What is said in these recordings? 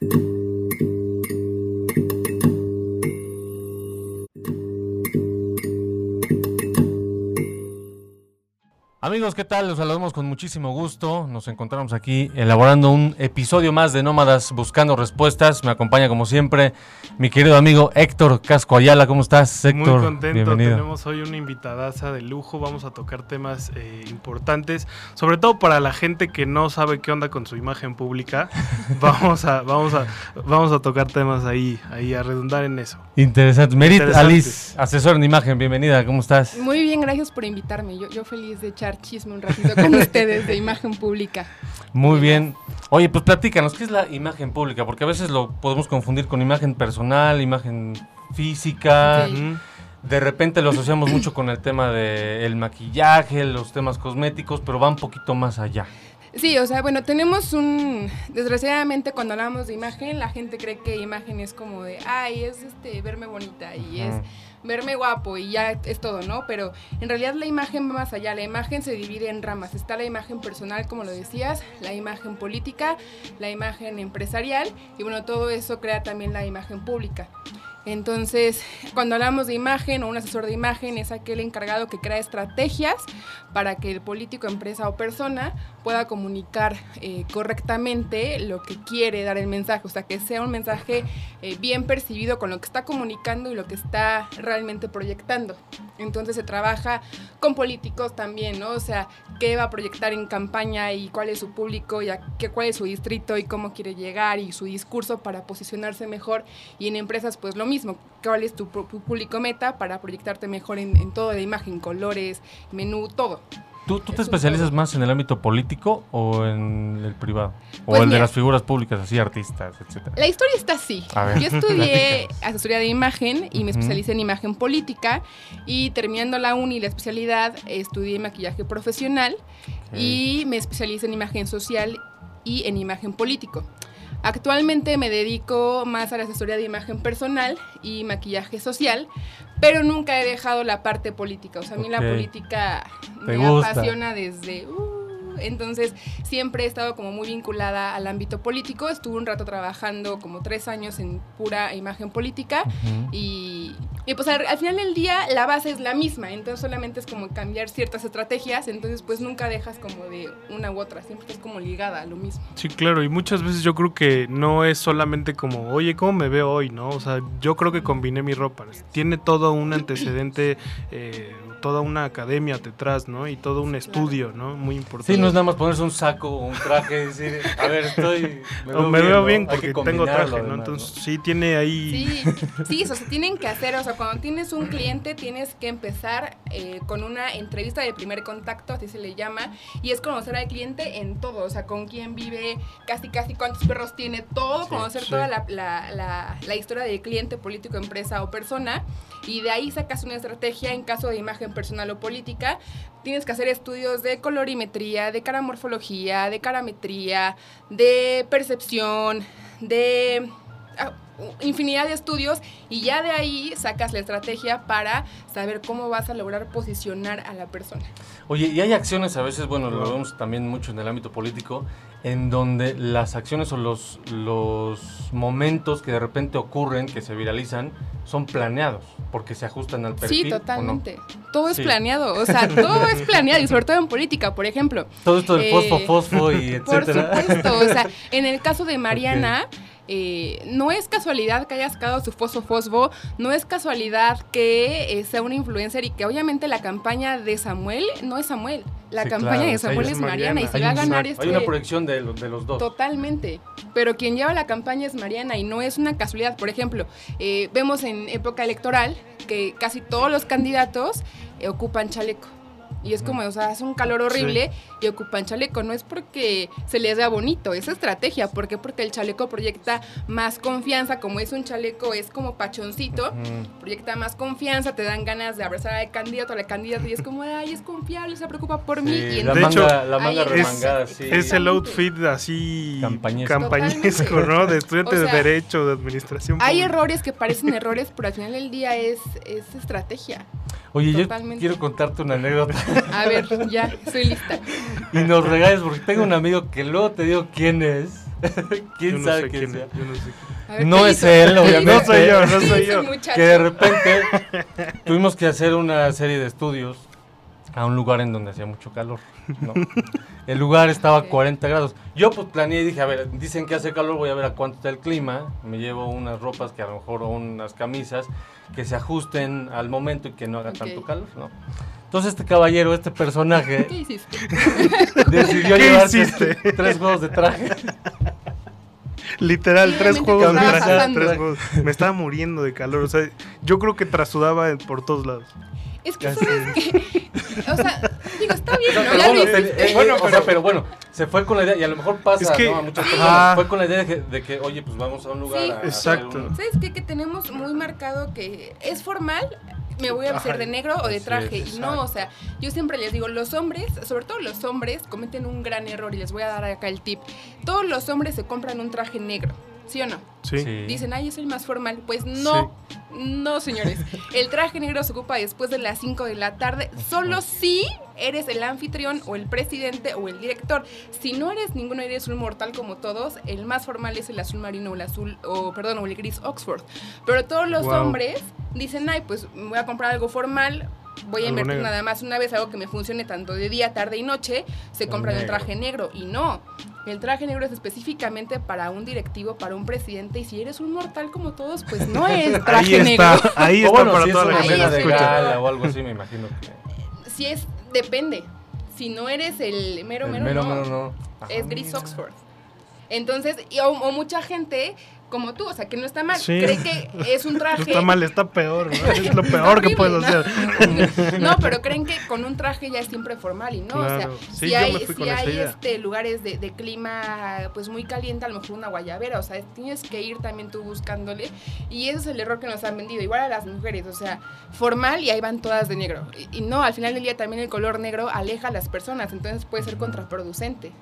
thank you Amigos, ¿qué tal? Los saludamos con muchísimo gusto. Nos encontramos aquí elaborando un episodio más de Nómadas Buscando Respuestas. Me acompaña como siempre mi querido amigo Héctor Casco Ayala. ¿Cómo estás, Héctor? Muy contento. Tenemos hoy una invitadaza de lujo. Vamos a tocar temas eh, importantes, sobre todo para la gente que no sabe qué onda con su imagen pública. vamos a, vamos a, vamos a tocar temas ahí, ahí a redundar en eso. Interesante. Merit Alice, asesor en imagen. Bienvenida. ¿Cómo estás? Muy bien, gracias por invitarme. Yo, yo feliz de echar chisme un ratito con ustedes de imagen pública. Muy bien. Oye, pues platícanos, ¿qué es la imagen pública? Porque a veces lo podemos confundir con imagen personal, imagen física. De repente lo asociamos mucho con el tema del maquillaje, los temas cosméticos, pero va un poquito más allá. Sí, o sea, bueno, tenemos un... Desgraciadamente cuando hablamos de imagen, la gente cree que imagen es como de, ay, es este, verme bonita y es verme guapo y ya es todo, ¿no? Pero en realidad la imagen va más allá, la imagen se divide en ramas. Está la imagen personal, como lo decías, la imagen política, la imagen empresarial y bueno, todo eso crea también la imagen pública. Entonces, cuando hablamos de imagen o un asesor de imagen es aquel encargado que crea estrategias para que el político, empresa o persona pueda comunicar eh, correctamente lo que quiere dar el mensaje, o sea, que sea un mensaje eh, bien percibido con lo que está comunicando y lo que está realmente proyectando. Entonces se trabaja con políticos también, ¿no? O sea, qué va a proyectar en campaña y cuál es su público y qué, cuál es su distrito y cómo quiere llegar y su discurso para posicionarse mejor. Y en empresas, pues lo mismo, cuál es tu, público meta para proyectarte mejor en, en todo imagen, colores, menú, todo. ¿Tú, te especializas más en el ámbito político o en el privado? ¿O pues el de las figuras públicas, así, artistas, etcétera? La historia está así. Yo estudié asesoría de imagen y me especialicé en imagen política. Y terminando la uni, la especialidad, estudié maquillaje profesional y me especialicé en imagen social y en imagen político. Actualmente me dedico más a la asesoría de imagen personal y maquillaje social, pero nunca he dejado la parte política. O sea, a mí la política me apasiona desde... Uh, entonces siempre he estado como muy vinculada al ámbito político. Estuve un rato trabajando como tres años en pura imagen política y, pues al, final del día la base es la misma, entonces solamente es como cambiar ciertas estrategias, entonces pues nunca dejas como de una u otra, siempre estás como ligada a lo mismo. Sí, claro, y muchas veces yo creo que no es solamente como, oye, ¿cómo me veo hoy? ¿no? O sea, yo creo que combiné mi ropa, tiene todo un antecedente... Eh, toda una academia detrás, ¿no? Y todo un estudio, ¿no? Muy importante. Sí, no es nada más ponerse un saco o un traje y decir, a ver, estoy... Me veo, bien, porque tengo traje, ¿no? Entonces sí tiene ahí... Sí, sí, eso se tienen que hacer, o sea, cuando tienes un cliente tienes que empezar eh, con una entrevista de primer contacto, así se le llama, y es conocer al cliente en todo, o sea, con quién vive, casi, casi cuántos perros tiene, todo, conocer toda la, la, la historia del cliente, político, empresa o persona, y de ahí sacas una estrategia en caso de imagen personal o política, tienes que hacer estudios de colorimetría, de caramorfología, de carametría, de percepción, de ah, infinidad de estudios y ya de ahí sacas la estrategia para saber cómo vas a lograr posicionar a la persona. Oye, y hay acciones a veces, bueno, lo vemos también mucho en el ámbito político, en donde las acciones o los, los momentos que de repente ocurren, que se viralizan, son planeados, porque se ajustan al perfil. Sí, totalmente. Todo es planeado, o sea, todo es planeado, y sobre todo en política, por ejemplo. Todo esto de fosfo, eh, fosfo y etcétera. Por supuesto, o sea, en el caso de Mariana... Eh, no es casualidad que haya sacado su fosfo fosfo, no es casualidad que eh, sea una influencer y que obviamente la campaña de Samuel no es Samuel. La campaña de Samuel es Mariana, y se va a ganar este... Hay una proyección de, de, los dos. Totalmente. Pero quien lleva la campaña es Mariana y no es una casualidad. Por ejemplo, eh, vemos en época electoral que casi todos los candidatos ocupan chaleco. Y es como, o sea, hace un calor horrible y ocupan chaleco. No es porque se les vea bonito, es estrategia. ¿Por qué? Porque el chaleco proyecta más confianza. Como es un chaleco, es como pachoncito, proyecta más confianza, te dan ganas de abrazar al candidato, a la candidata. Y es como, ay, es confiable, se preocupa por mí. Y la, manga, la manga remangada, es, sí. Es el outfit así campañesco, ¿no? De estudiante de Derecho, de Administración. Hay errores que parecen errores, pero al final del día es, es estrategia. Oye, yo quiero contarte una anécdota. A ver, ya, estoy lista. Y nos regales, porque tengo un amigo que luego te digo quién es. ¿Quién Yo no sabe sé quién quién sea? es, yo no sé quién. A ver, No ¿qué es hizo? él, ¿Qué obviamente. No soy yo, no ¿Qué soy yo. Que de repente tuvimos que hacer una serie de estudios a un lugar en donde hacía mucho calor. ¿no? El lugar estaba a 40 grados. Yo pues planeé y dije, a ver, dicen que hace calor, voy a ver a cuánto está el clima. Me llevo unas ropas que a lo mejor, o unas camisas que se ajusten al momento y que no haga Ok. tanto calor, ¿no? Entonces este caballero, este ¿Qué personaje, hiciste? decidió ¿Qué llevarse hiciste? tres juegos de traje. Literal, tres juegos de traje, pasando. tres juegos. Me estaba muriendo de calor. O sea, yo creo que trasudaba por todos lados. Es que, Casi. ¿sabes qué? O sea, digo, está bien, pero bueno, eh, bueno, o sea, pero bueno, se fue con la idea, y a lo mejor pasa, Es que- ¿no? A muchas personas, Ah. fue con la idea de que, de que, oye, pues vamos a un lugar Sí. a hacer Exacto. un- ¿Sabes qué? Que tenemos muy marcado que es formal, me voy a vestir de negro o de traje. es, y no, o sea, yo siempre les digo, los hombres, sobre todo los hombres, cometen un gran error y les voy a dar acá el tip. Todos los hombres se compran un traje negro, ¿sí o no? Sí. Sí. Dicen, ay, es el más formal. Pues no, no, señores. El traje negro se ocupa después de las 5 de la tarde, solo si eres el anfitrión o el presidente o el director. Si no eres ninguno, eres un mortal como todos, el más formal es el azul marino o el azul, o perdón, o el gris Oxford. Pero todos los hombres dicen, ay, pues me voy a comprar algo formal. Voy a invertir negro. nada más una vez algo que me funcione tanto de día, tarde y noche. Se El compran un negro. traje negro. Y no, el traje negro es específicamente para un directivo, para un presidente. Y si eres un mortal como todos, pues no es Ahí traje negro. está, ahí O está bueno, para si es toda la gente es de escucha. gala o algo así, me imagino que... Si es, depende. Si no eres el mero el mero, mero, no. mero no. Ajá, Es gris mira. Oxford. Entonces, y- o, o mucha gente como tú, o sea, que no está mal, Sí. cree que es un No traje. está mal, está peor, ¿no? Es lo peor que puedes ¿no? hacer. No, pero creen que con un traje ya es siempre formal y no, Claro. o sea, Sí, si hay, si hay este lugares de, de clima pues muy caliente, a lo mejor una guayabera, o sea, tienes que ir también tú buscándole y ese es el error que nos han vendido, igual a las mujeres, o sea, formal y ahí van todas de negro. Y, y no, al final del día también el color negro aleja a las personas, entonces puede ser contraproducente.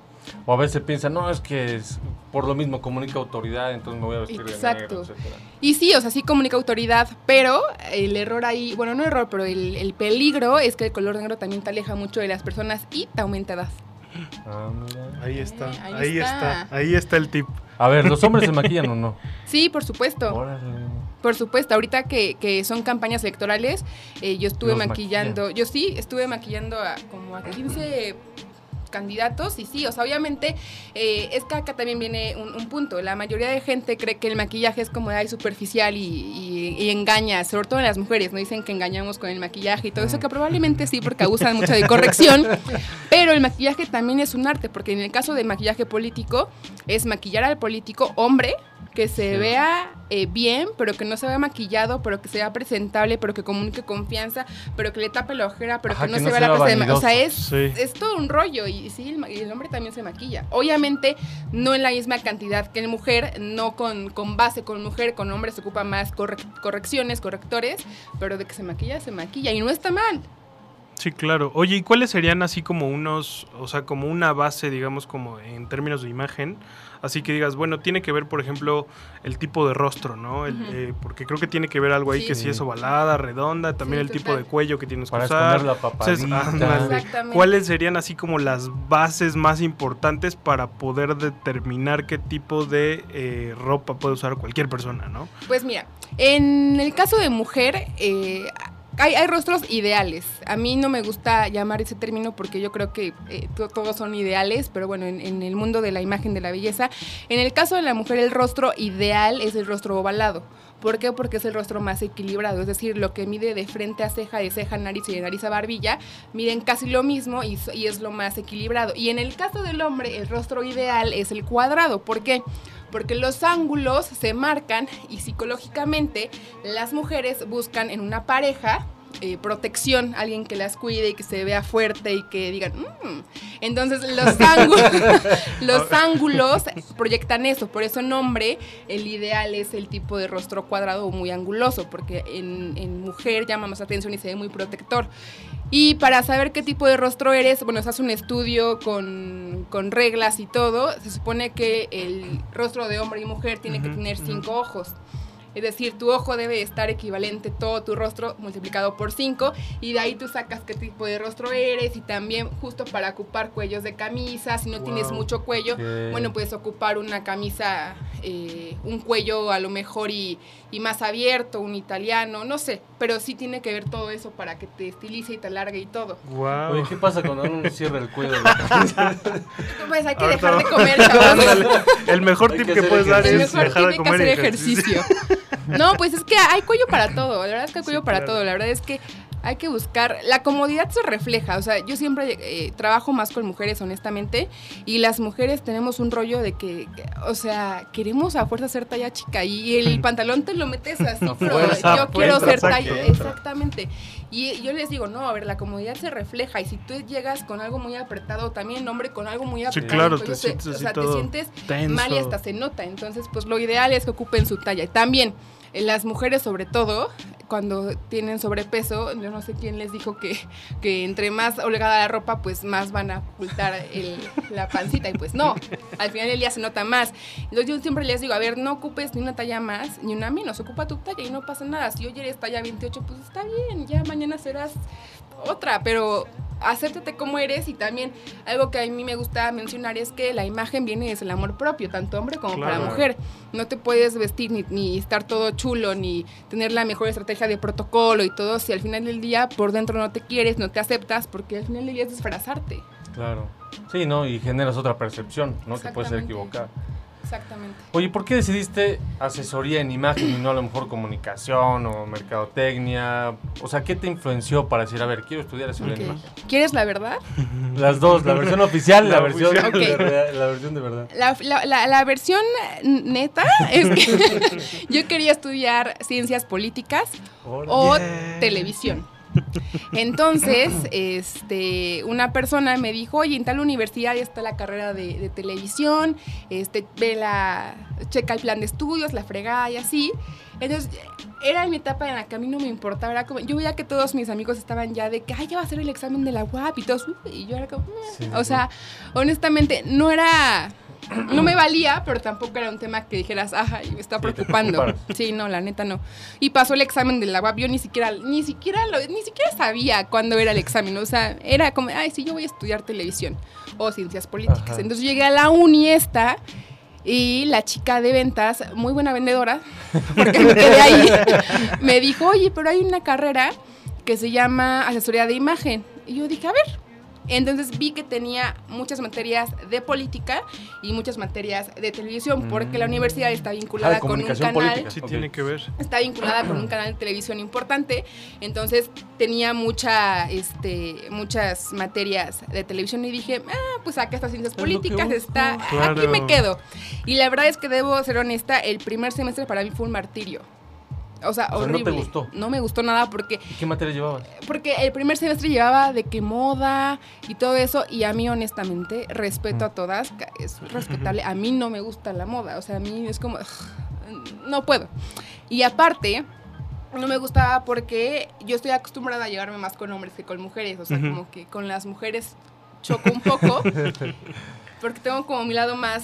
O a veces piensan, no, es que es- por lo mismo comunica autoridad, entonces me voy a vestir Exacto. de negro, etcétera. Y sí, o sea, sí comunica autoridad, pero el error ahí, bueno, no error, pero el, el peligro es que el color negro también te aleja mucho de las personas y te aumenta edad. Ah, mira. Ahí está, Ahí ahí está. está, ahí está el tip. A ver, ¿los hombres se maquillan o no? Sí, por supuesto. Órale. Por supuesto, ahorita que, que son campañas electorales, eh, yo estuve Los maquillando, yo sí, estuve maquillando a como a 15 candidatos y sí, o sea, obviamente eh, es que acá también viene un, un punto, la mayoría de gente cree que el maquillaje es como ay, superficial y, y- y engaña, sobre todo en las mujeres, no dicen que engañamos con el maquillaje y todo eso, que probablemente sí, porque abusan mucho de corrección, pero el maquillaje también es un arte, porque en el caso de maquillaje político es maquillar al político hombre que se Sí. vea eh, bien, pero que no se vea maquillado, pero que sea presentable, pero que comunique confianza, pero que le tape la ojera, pero Ajá, que no que se no vea la de ma- O sea, es, Sí. es todo un rollo y sí, el, el hombre también se maquilla. Obviamente, no en la misma cantidad que la mujer, no con, con base con mujer, con hombre se ocupa más correc- correcciones, correctores, pero de que se maquilla, se maquilla y no está mal. Sí, claro. Oye, ¿y cuáles serían así como unos, o sea, como una base, digamos, como en términos de imagen? Así que digas, bueno, tiene que ver, por ejemplo, el tipo de rostro, ¿no? El, eh, porque creo que tiene que ver algo ahí Sí. que si es ovalada, redonda, también Sí, el tipo de cuello que tienes que Para usar. esconder la Entonces, papadita. ándale. Exactamente. ¿Cuáles serían así como las bases más importantes para poder determinar qué tipo de eh, ropa puede usar cualquier persona, ¿no? Pues mira, en el caso de mujer, eh, hay, hay rostros ideales. A mí no me gusta llamar ese término porque yo creo que eh, to- todos son ideales, pero bueno, en, el mundo de la imagen de la belleza, en el caso de la mujer, el rostro ideal es el rostro ovalado. ¿Por qué? Porque es el rostro más equilibrado, es decir, lo que mide de frente a ceja, de ceja a nariz y de nariz a barbilla, miden casi lo mismo y, es lo más equilibrado. Y en el caso del hombre, el rostro ideal es el cuadrado. ¿Por qué? Los ángulos se marcan y psicológicamente las mujeres buscan en una pareja eh, protección, alguien que las cuide y que se vea fuerte y que digan, "Mm". entonces los ángulos, los ángulos proyectan eso, por eso en hombre el ideal es el tipo de rostro cuadrado o muy anguloso, porque en, en mujer llama más atención y se ve muy protector. Y para saber qué tipo de rostro eres, bueno, se hace un estudio con, con reglas y todo. Se supone que el rostro de hombre y mujer tiene que tener cinco ojos. Es decir, tu ojo debe estar equivalente todo tu rostro multiplicado por 5 y de ahí tú sacas qué tipo de rostro eres y también justo para ocupar cuellos de camisa, si no tienes mucho cuello, bueno, puedes ocupar una camisa, eh, un cuello a lo mejor y, y, más abierto, un italiano, no sé, pero sí tiene que ver todo eso para que te estilice y te alargue y todo. Wow. Oye, ¿qué pasa cuando uno cierra el cuello? pues hay que dejar de comer, chavos. El mejor tip que, puedes dar es dejar de comer que hacer ejercicio. No, pues es que hay cuello para todo. La verdad es que hay cuello para todo. La verdad es que hay que buscar, la comodidad se refleja, o sea, yo siempre eh, trabajo más con mujeres, honestamente, y las mujeres tenemos un rollo de que, o sea, queremos a fuerza ser talla chica y el pantalón te lo metes así, pero yo quiero ser talla, exactamente. Y yo les digo, no, a ver, la comodidad se refleja y si tú llegas con algo muy apretado, también hombre con algo muy apretado, sí, claro, te, sientes, o sea, te sientes mal y hasta se nota, entonces pues lo ideal es que ocupen su talla. Y también las mujeres sobre todo, cuando tienen sobrepeso, yo no sé quién les dijo que, que entre más holgada la ropa, pues más van a ocultar la pancita. Y pues no, al final del día se nota más. Entonces yo siempre les digo, a ver, no ocupes ni una talla más ni una menos, ocupa tu talla y no pasa nada. Si hoy eres talla 28, pues está bien, ya mañana serás otra, pero acéptate como eres y también algo que a mí me gusta mencionar es que la imagen viene desde el amor propio, tanto hombre como para mujer. No te puedes vestir ni, ni, estar todo chulo, ni tener la mejor estrategia de protocolo y todo si al final del día por dentro no te quieres, no te aceptas, porque al final del día es disfrazarte. Claro. Sí, ¿no? Y generas otra percepción, ¿no? Que puede ser equivocada. Exactamente. Oye, ¿por qué decidiste asesoría en imagen y no a lo mejor comunicación o mercadotecnia? O sea, ¿qué te influenció para decir, a ver, quiero estudiar asesoría en imagen? ¿Quieres la verdad? Las dos, la versión oficial, la, versión, de, la versión de verdad. La, versión neta es que yo quería estudiar ciencias políticas o televisión. Entonces, este, una persona me dijo, oye, en tal universidad está la carrera de, televisión, este, ve la, checa el plan de estudios, la fregada y así. Entonces, era mi etapa en la que a mí no me importaba, era como, yo veía que todos mis amigos estaban ya de que, ay, ya va a ser el examen de la UAP y todos, y yo era como, o sea, honestamente, no era no me valía, pero tampoco era un tema que dijeras, ajá, me está preocupando. Sí, no, la neta no. Y pasó el examen de la UAP, yo ni siquiera, ni siquiera, ni siquiera sabía cuándo era el examen. O sea, era como, ay, sí, yo voy a estudiar televisión o ciencias políticas. Entonces llegué a la uni esta y la chica de ventas, muy buena vendedora, porque me quedé ahí, me dijo, oye, pero hay una carrera que se llama asesoría de imagen. Y yo dije, a ver, entonces vi que tenía muchas materias de política y muchas materias de televisión, porque la mm. universidad está vinculada ah, con un canal. Sí, tiene que ver. Está vinculada con un canal de televisión importante. Entonces tenía mucha, este, muchas materias de televisión y dije, ah, pues acá estas ciencias políticas, está, aquí me quedo. Y la verdad es que debo ser honesta, el primer semestre para mí fue un martirio. O sea, horrible. ¿No te gustó? No me gustó nada porque... ¿Qué materia llevabas? Porque el primer semestre llevaba de qué moda y todo eso y a mí honestamente, respeto a todas, es respetable, a mí no me gusta la moda, o sea, a mí es como... No puedo. Y aparte, no me gustaba porque yo estoy acostumbrada a llevarme más con hombres que con mujeres, o sea, como que con las mujeres choco un poco. porque tengo como mi lado más,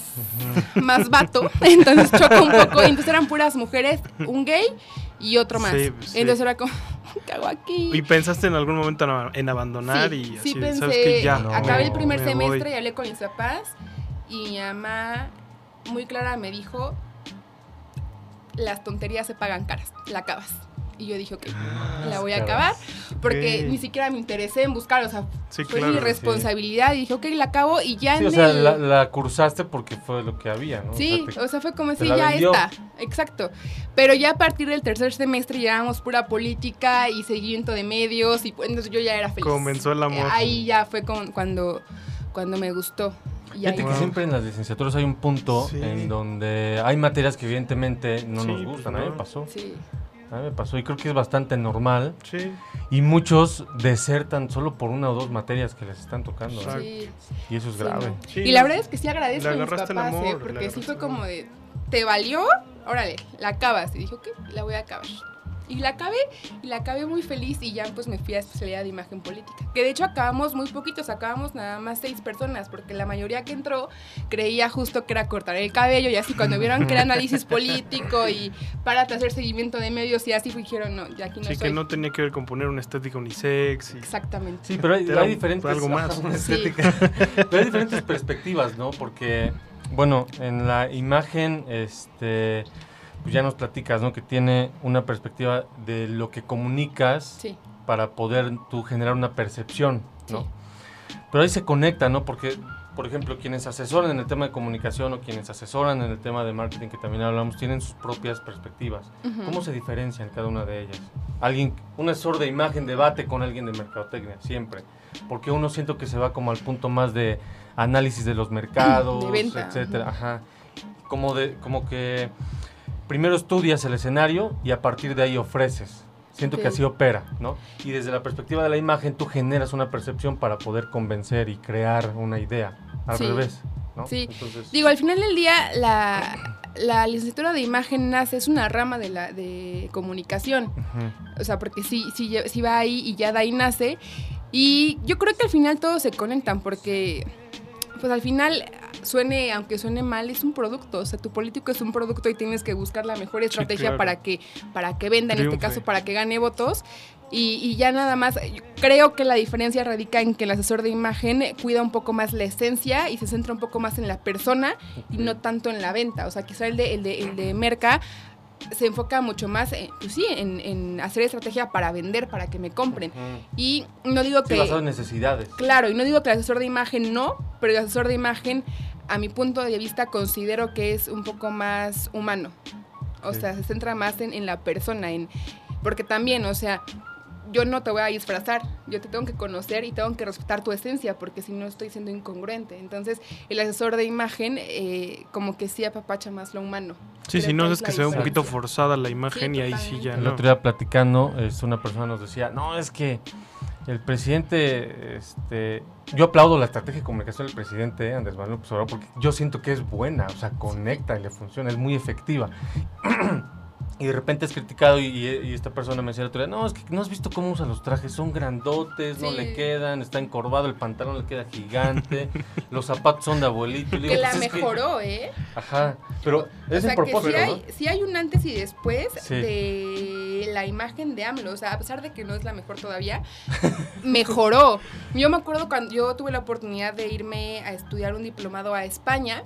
más vato, entonces choco un poco, y entonces eran puras mujeres, un gay y otro más. Entonces era como, ¿qué hago aquí? ¿Y pensaste en algún momento en abandonar? y así, sí pensé, ¿sabes que ya, acabé el primer semestre y hablé con mis papás y mi mamá muy clara me dijo, las tonterías se pagan caras, la acabas. Y yo dije, ok, ah, la voy a acabar, porque ni siquiera me interesé en buscar, o sea, fue mi responsabilidad. Y dije, ok, la acabo y ya sí, o sea, la, cursaste porque fue lo que había, ¿no? Sí, o sea, fue como si ya está, exacto. Pero ya a partir del tercer semestre llevábamos pura política y seguimiento de medios, y pues, entonces yo ya era feliz. Comenzó el amor. Ahí ya fue cuando, cuando me gustó. Fíjate que siempre en las licenciaturas hay un punto en donde hay materias que evidentemente no nos gustan, a mí me pasó. Sí. A mí me pasó y creo que es bastante normal. Sí. Y muchos desertan solo por una o dos materias que les están tocando. Sí. Y eso es grave. Y la verdad es que sí agradezco a mis papás, ¿eh? porque sí fue como de, ¿te valió? Órale, la acabas. Y dije, ok, la voy a acabar. Y la acabé, y la acabé muy feliz y ya pues me fui a especialidad de imagen política. Que de hecho acabamos muy poquitos, acabamos nada más seis personas, porque la mayoría que entró creía justo que era cortar el cabello y así cuando vieron que era análisis político y para hacer seguimiento de medios y así dijeron, no, ya aquí no Sí, soy. que no tenía que ver con poner una estética unisex. y- Exactamente. Sí, pero hay, diferentes... algo más. ajá, una Sí. pero hay diferentes perspectivas, ¿no? Porque, bueno, en la imagen, este... Pues ya nos platicas, ¿no? Que tiene una perspectiva de lo que comunicas Sí, para poder tú generar una percepción, ¿no? Sí. Pero ahí se conecta, ¿no? Porque, por ejemplo, quienes asesoran en el tema de comunicación o quienes asesoran en el tema de marketing, que también hablamos, tienen sus propias perspectivas. ¿Cómo se diferencian cada una de ellas? Alguien, un asesor de imagen debate con alguien de mercadotecnia, siempre. Porque uno siento que se va como al punto más de análisis de los mercados, De venta, etcétera. ujú. Ajá. Como, de, como que primero estudias el escenario y a partir de ahí ofreces. Siento que así opera, ¿no? Y desde la perspectiva de la imagen tú generas una percepción para poder convencer y crear una idea. Al Sí. revés, ¿no? Sí. Entonces, Digo, al final del día, la, la licenciatura de imagen nace, es una rama de la de comunicación. O sea, porque sí, sí, sí va ahí y ya de ahí nace. Y yo creo que al final todos se conectan porque, pues al final, suene, aunque suene mal, es un producto. O sea, tu político es un producto y tienes que buscar la mejor estrategia claro. para, que, para que venda, en este caso, para que gane votos. Y, y ya nada más, creo que la diferencia radica en que el asesor de imagen cuida un poco más la esencia y se centra un poco más en la persona y no tanto en la venta. O sea, quizá el de, el de, el de Merca se enfoca mucho más, en, pues sí, en, en hacer estrategia para vender, para que me compren. Y no digo Sí, que... basado en necesidades. Claro, y no digo que el asesor de imagen no, pero el asesor de imagen, a mi punto de vista, considero que es un poco más humano. O Sí. sea, se centra más en, en la persona, en porque también, o sea, yo no te voy a disfrazar, yo te tengo que conocer y tengo que respetar tu esencia, porque si no estoy siendo incongruente. Entonces, el asesor de imagen, eh, como que sí apapacha más lo humano. Sí, si no es que se ve un poquito forzada la imagen Sí, y ahí sí ya El no. otro día platicando, este, una persona nos decía, no, es que el presidente, este, yo aplaudo la estrategia de comunicación del presidente eh, Andrés Manuel López Obrador porque yo siento que es buena, o sea, conecta y le funciona, es muy efectiva. Y de repente es criticado y, esta persona me decía no, es que no has visto cómo usa los trajes, son grandotes, no Sí. le quedan, está encorvado, el pantalón le queda gigante, los zapatos son de abuelito. Le Que digo, la "Pues es que-". mejoró, ¿eh? Ajá, pero O es el que propósito, sí ¿no? hay, sí hay un antes y después Sí. de la imagen de AMLO. O sea, a pesar de que no es la mejor todavía, mejoró. Yo me acuerdo cuando yo tuve la oportunidad de irme a estudiar un diplomado a España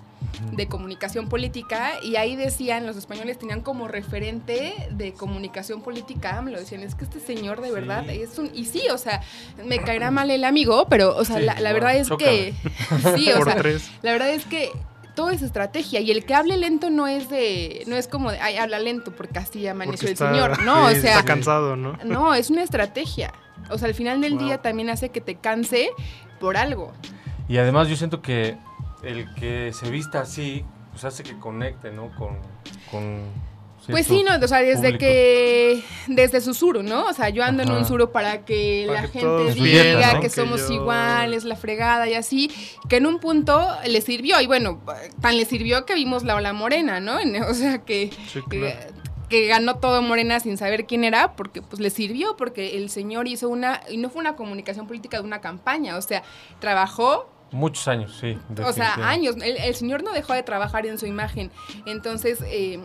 de comunicación política y ahí decían, los españoles tenían como referente de comunicación política AMLO. Decían, es que este señor de Sí. verdad es un... Y sí, o sea, me caerá mal el amigo, pero, o sea, Sí, la, verdad es que... Sí, o Por sea, tres. la verdad es que todo es estrategia y el que hable lento no es de no es como de ay habla lento porque así amaneció Porque el señor no sí, o sea está cansado, ¿no? no es una estrategia o sea al final del Wow. día también hace que te canse por algo Y además yo siento que el que se vista así, pues hace que conecte, ¿no? Con... con pues sí no o sea desde que desde su suru no o sea yo ando en un suru para que Para la que gente diga ¿no? que Que somos yo- iguales la fregada y así que en un punto le sirvió y bueno tan le sirvió que vimos la ola morena no En- o sea que Sí, que, claro. que ganó todo Morena sin saber quién era, porque pues le sirvió, porque el señor hizo una, y no fue una comunicación política de una campaña, o sea, trabajó, Muchos años, sí. o sea, años, el, el señor no dejó de trabajar en su imagen, entonces, eh,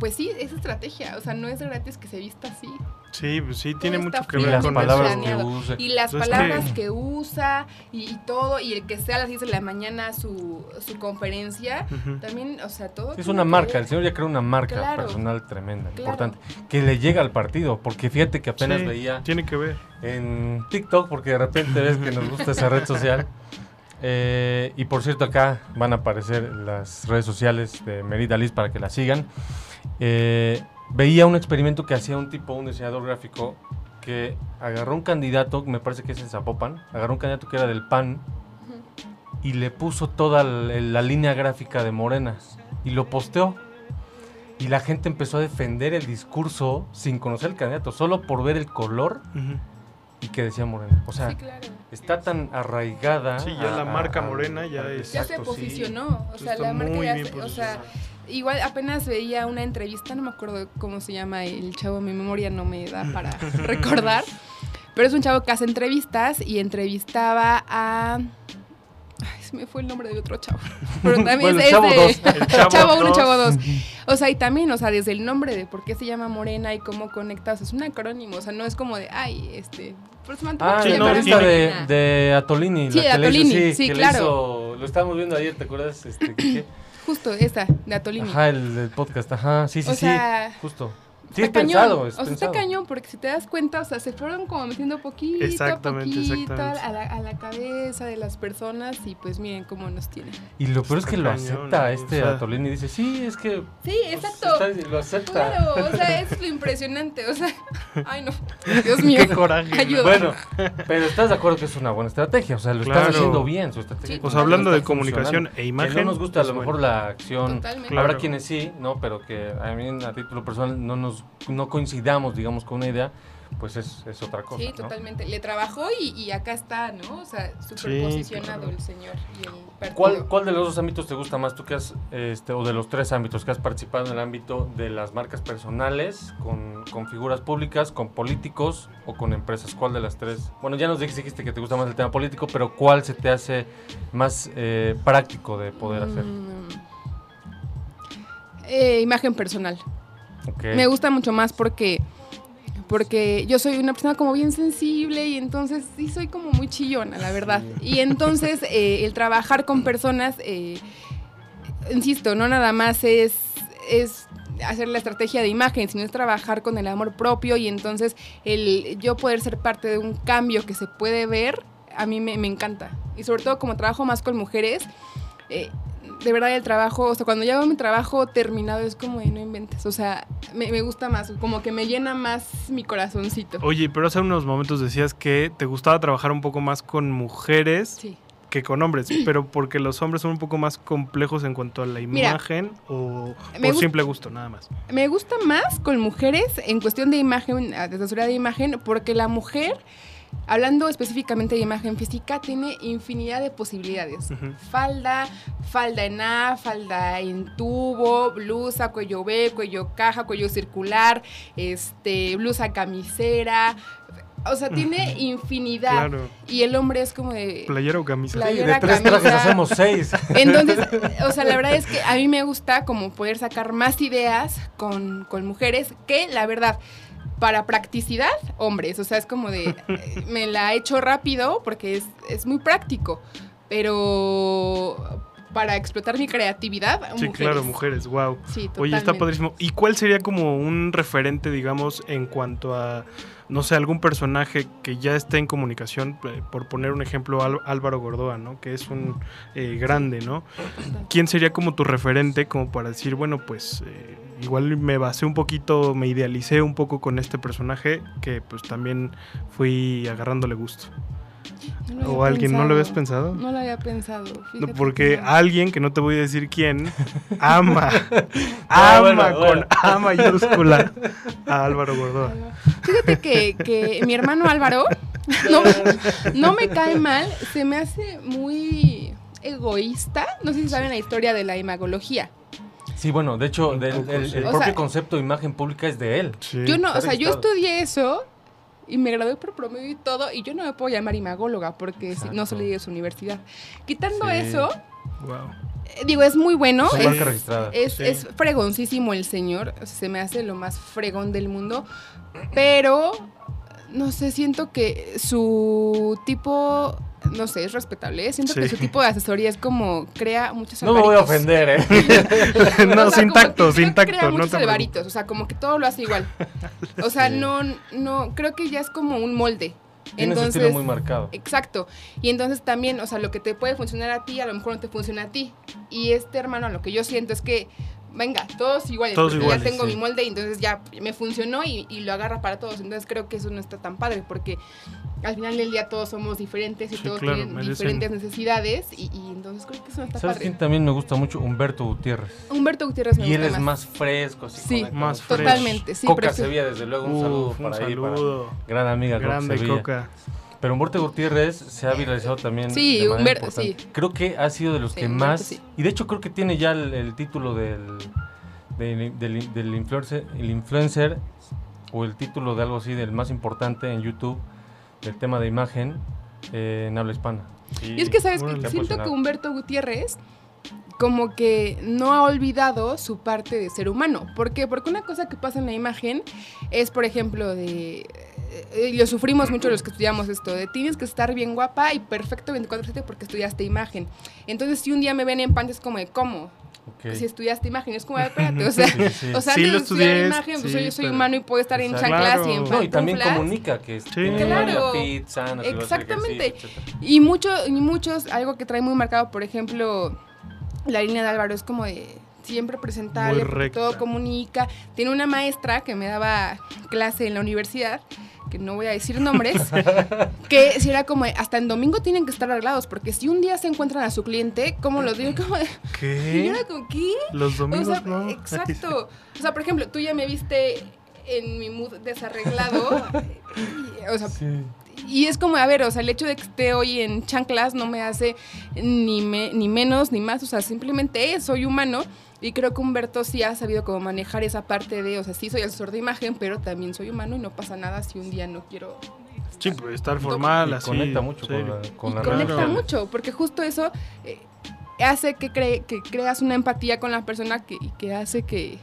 pues sí, es estrategia, o sea, no es gratis que se vista así. Sí, pues sí, tiene mucho que ver las con palabras eso. que use. Y las palabras que- que, usa y, y todo, y el que sea a las 10 de la mañana su, su conferencia, también, o sea, todo. Sí, es una marca, ver. el señor ya creó una marca Claro. personal tremenda, Claro. importante, que le llega al partido, porque fíjate que apenas Sí, veía Tiene que ver. en TikTok, porque de repente ves que nos gusta esa red social. Eh, y por cierto, acá van a aparecer las redes sociales de Merida Liz para que la sigan. Eh, veía un experimento que hacía un tipo, un diseñador gráfico, que agarró un candidato, me parece que es en Zapopan, agarró un candidato que era del PAN y le puso toda la, línea gráfica de Morena y lo posteó. Y la gente empezó a defender el discurso sin conocer el candidato, solo por ver el color. Y que decía Morena. O sea, Sí, claro. está tan arraigada. Sí, ya la marca Morena ya es- Ya se sí. posicionó, o sea, Está la marca muy ya bien se- o sea, igual apenas veía una entrevista, no me acuerdo cómo se llama el chavo, mi memoria no me da para recordar, pero es un chavo que hace entrevistas y entrevistaba a... Se me fue el nombre de otro chavo. Pero también Bueno, es, Chavo de- dos. Chavo, Chavo 1 y dos. Chavo 2. O sea, y también, o sea, desde el nombre de por qué se llama Morena y cómo conecta, o sea, es un acrónimo, o sea, no es como de, ay, este, Ah, Sí, no, entrevista de, de Atolini. Sí, la de que le hizo, Atolini, sí, que claro. hizo- lo estábamos viendo ayer, ¿te acuerdas? Este. Justo, esa, de Atolini. Ajá, el, el podcast, ajá, sí, sí, O sí, sea, justo. Sí, Está es pensado, cañón, es o sea, pensado. está cañón porque si te das cuenta, o sea, se fueron como metiendo poquito Exactamente, a poquito exactamente. A, la, a la cabeza de las personas y pues miren cómo nos tienen. Y lo peor es que lo cañón, acepta o este sea. Atolini y dice, sí, es que... Sí, pues, exacto. está- lo acepta. Claro, o sea, es lo impresionante, o sea, ay no, Dios mío. Qué coraje. Ayuda. Bueno, pero estás de acuerdo que es una buena estrategia, o sea, lo Claro. estás haciendo bien, su estrategia. Sí, O sea, hablando de comunicación e imagen. Que no nos gusta a pues lo mejor bueno. la acción. Totalmente. Claro. Habrá quienes sí, ¿no? Pero que a mí a título personal no nos no coincidamos, digamos, con una idea, pues es, es otra cosa. Sí, ¿no? totalmente. Le trabajó y, y acá está, ¿no? O sea, súper Sí, posicionado claro. el señor y el partido. ¿Cuál, ¿Cuál de los dos ámbitos te gusta más? Tú que has, este, o de los tres ámbitos que has participado en el ámbito de las marcas personales, con, con figuras públicas, con políticos o con empresas? ¿Cuál de las tres? Bueno, ya nos dijiste que te gusta más el tema político, pero ¿cuál se te hace más eh, práctico de poder hacer? Mm. Eh, imagen personal. Ok. Me gusta mucho más porque porque yo soy una persona como bien sensible y entonces sí soy como muy chillona, la verdad. Y entonces eh, el trabajar con personas, eh, insisto, no nada más es, es hacer la estrategia de imagen, sino es trabajar con el amor propio y entonces el yo poder ser parte de un cambio que se puede ver, a mí me, me encanta. Y sobre todo como trabajo más con mujeres, eh, de verdad el trabajo, o sea, cuando ya veo mi trabajo terminado es como de no inventes, o sea, me, me gusta más, como que me llena más mi corazoncito. Oye, pero hace unos momentos decías que te gustaba trabajar un poco más con mujeres Sí. que con hombres, pero porque los hombres son un poco más complejos en cuanto a la Mira, imagen o por simple gusto, nada más. Me gusta más con mujeres en cuestión de imagen, de asesoría de imagen, porque la mujer, hablando específicamente de imagen física, tiene infinidad de posibilidades. Falda, falda en A, falda en tubo, blusa, cuello B, cuello caja, cuello circular, este, blusa camisera. O sea, tiene infinidad. Claro. Y el hombre es como de... Playera o camisa. Sí, de tres camisa. trajes hacemos seis. Entonces, o sea, la verdad es que a mí me gusta como poder sacar más ideas con, con mujeres que, la verdad, para practicidad, hombres. O sea, es como de, me la he hecho rápido porque es, es muy práctico, pero para explotar mi creatividad, Sí, mujeres. claro, mujeres, wow. Sí, Oye, está totalmente. padrísimo. ¿Y cuál sería como un referente, digamos, en cuanto a, no sé, algún personaje que ya esté en comunicación? Eh, Por poner un ejemplo, Álvaro Gordoa, ¿no? Que es un eh, grande, ¿no? ¿Quién sería como tu referente como para decir, bueno, pues eh, igual me basé un poquito, me idealicé un poco con este personaje que pues también fui agarrándole gusto? No ¿O alguien no lo habías pensado? No lo había pensado. No, porque que alguien que no te voy a decir quién ama, Ah, ama bueno, con bueno. A mayúscula a Álvaro Gordoa. Fíjate que, que mi hermano Álvaro no, no me cae mal, se me hace muy egoísta. No sé si saben la historia de la imagología. Sí, bueno, de hecho, el, propio sea- concepto de imagen pública es de él. Sí. Yo no, o sea, yo estudié eso y me gradué por promedio y todo, y yo no me puedo llamar imagóloga porque si- no Exacto. salí de su universidad. Quitando Sí. eso, Wow. eh, digo, es muy bueno. Es, marca registrada. es, Sí. es fregoncísimo el señor, o sea, se me hace lo más fregón del mundo, pero no sé, siento que su tipo, no sé, es respetable, ¿eh? siento que su tipo de asesoría es como crea muchos No me voy a ofender, ¿eh? no, O sea, sin tacto, creo sin que tacto. Crea No muchos te alvaritos, o sea, como que todo lo hace igual. O sea, Sí. no, no, creo que ya es como un molde. Tiene Entonces, estilo muy marcado. Exacto. Y entonces también, o sea, lo que te puede funcionar a ti, a lo mejor no te funciona a ti. Y este hermano, lo que yo siento es que, venga, todos iguales. Todos porque iguales, ya tengo sí. mi molde y entonces ya me funcionó y, y lo agarra para todos. Entonces creo que eso no está tan padre porque al final del día todos somos diferentes y Sí, todos claro, tienen merecen- diferentes necesidades y, y entonces creo que eso no está ¿Sabes padre. quién también me gusta mucho? Humberto Gutiérrez. Humberto Gutiérrez me Y él gusta es más fresco, así Sí, Más fresh. Totalmente, sí. Coca Sevilla, desde luego, un saludo un para ahí, para saludo. gran amiga Coca Grande Sevilla. Coca. Pero Humberto Gutiérrez se ha viralizado también. Sí, de Humberto, importante. sí. Creo que ha sido de los Sí, que Humberto, más. sí. Y de hecho, creo que tiene ya el, el título del. Del, del- del influencer, el influencer o el título de algo así del más importante en YouTube del tema de imagen eh, en habla hispana. Y es que, ¿sabes que Siento que. Humberto Gutiérrez como que no ha olvidado su parte de ser humano. ¿Por qué? Porque una cosa que pasa en la imagen es, por ejemplo, de... eh, y lo sufrimos mucho los que estudiamos esto, de tienes que estar bien guapa y perfecto 24/7 porque estudiaste imagen. Entonces, si un día me ven en panty es como de, ¿cómo? Si estudiaste imagen, es como, de, espérate, o sea... Sí, sí. O sea, Sí, antes lo de estudiar estudié, imagen, pues sí, yo soy pero- humano y puedo estar en chanclas y en. No, y también comunica que es Claro. fit, sana, si va a hacer Exactamente. Y, mucho, y muchos, algo que trae muy marcado, por ejemplo, la línea de Álvaro es como de siempre presentable, todo comunica. Tiene una maestra que me daba clase en la universidad, que no voy a decir nombres, que si era como, hasta en domingo tienen que estar arreglados, porque si un día se encuentran a su cliente, ¿cómo lo digo? Como de- y ¿Qué? era como, ¿qué? Los O domingos sea, no. exacto. O sea, por ejemplo, tú ya me viste en mi mood desarreglado. y, o sea, y es como, a ver, o sea, el hecho de que esté hoy en chanclas no me hace ni, me- ni menos ni más, o sea, simplemente soy humano. Y creo que Humberto sí ha sabido como manejar esa parte de, o sea, sí soy asesor de imagen, pero también soy humano y no pasa nada si un día no quiero. Sí, pues estar formal, Y así. conecta mucho con la, con y conecta mucho, porque justo eso eh, hace que, cre- que creas una empatía con la persona que, y que hace que,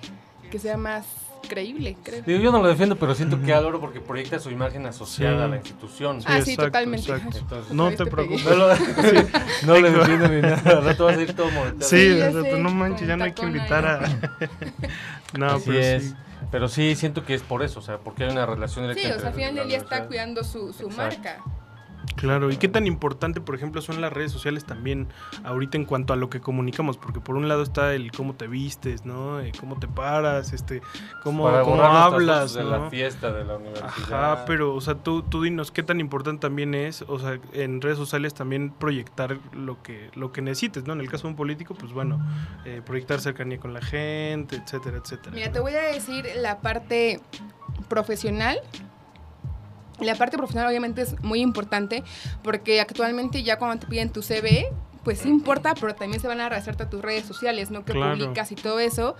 que sea más creíble, creo. Digo, yo no lo defiendo, pero siento que Álvaro porque proyecta su imagen asociada Sí. a la institución. ah, sí, exacto, totalmente. exacto. Entonces, No te te preocupes. no, lo, no le defiendo ni nada. Al rato vas a ir todo moneteado. Sí, Sí, o ya sea, sé, pues, no manches, ya no hay que invitar a. no, Así pero es. sí. Pero sí, siento que es por eso, o sea, porque hay una relación Sí, directa o sea, al final día está cuidando su, su marca. Claro, y qué tan importante, por ejemplo, son las redes sociales también ahorita en cuanto a lo que comunicamos, porque por un lado está el cómo te vistes, ¿no? Eh, cómo te paras, este, cómo, Para hablas, fotos de ¿no? la fiesta de la universidad. Ajá, pero, o sea, tú, tú dinos qué tan importante también es, o sea, en redes sociales también proyectar lo que, lo que necesites, ¿no? En el caso de un político, pues bueno, eh, proyectar cercanía con la gente, etcétera, etcétera. Mira, te voy a decir la parte profesional. La parte profesional obviamente es muy importante porque actualmente ya cuando te piden tu CV, pues sí importa, pero también se van a a tus redes sociales, ¿no? Que Claro. publicas y todo eso.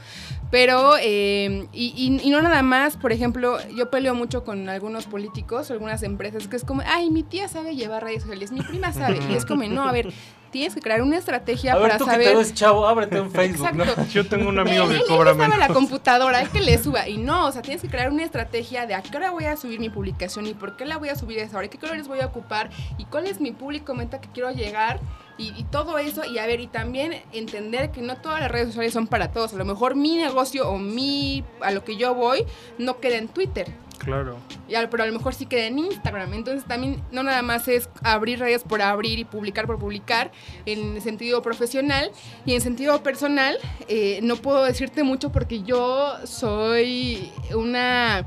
Pero, eh, y, y- y no nada más, por ejemplo, yo peleo mucho con algunos políticos, algunas empresas, que es como, ay, mi tía sabe llevar redes sociales, mi prima sabe. Y es como, no, a ver, tienes que crear una estrategia A ver, para tú que saber... te ves chavo, ábrete un Facebook. Yo tengo un amigo que cobra sabe la menos. computadora, es que le suba. Y no, o sea, tienes que crear una estrategia de a qué hora voy a subir mi publicación y por qué la voy a subir a esa hora y qué colores voy a ocupar y cuál es mi público meta que quiero llegar y, y todo eso. Y a ver, y también entender que no todas las redes sociales son para todos. A lo mejor mi negocio o mi, a lo que yo voy, no queda en Twitter. Claro. Y al- pero a lo mejor sí queda en Instagram. Entonces también no nada más es abrir redes por abrir y publicar por publicar en sentido profesional y en sentido personal eh, no puedo decirte mucho porque yo soy una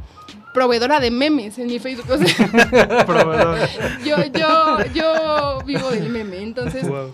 proveedora de memes en mi Facebook. O sea, yo, yo, yo vivo del meme. Entonces, Wow.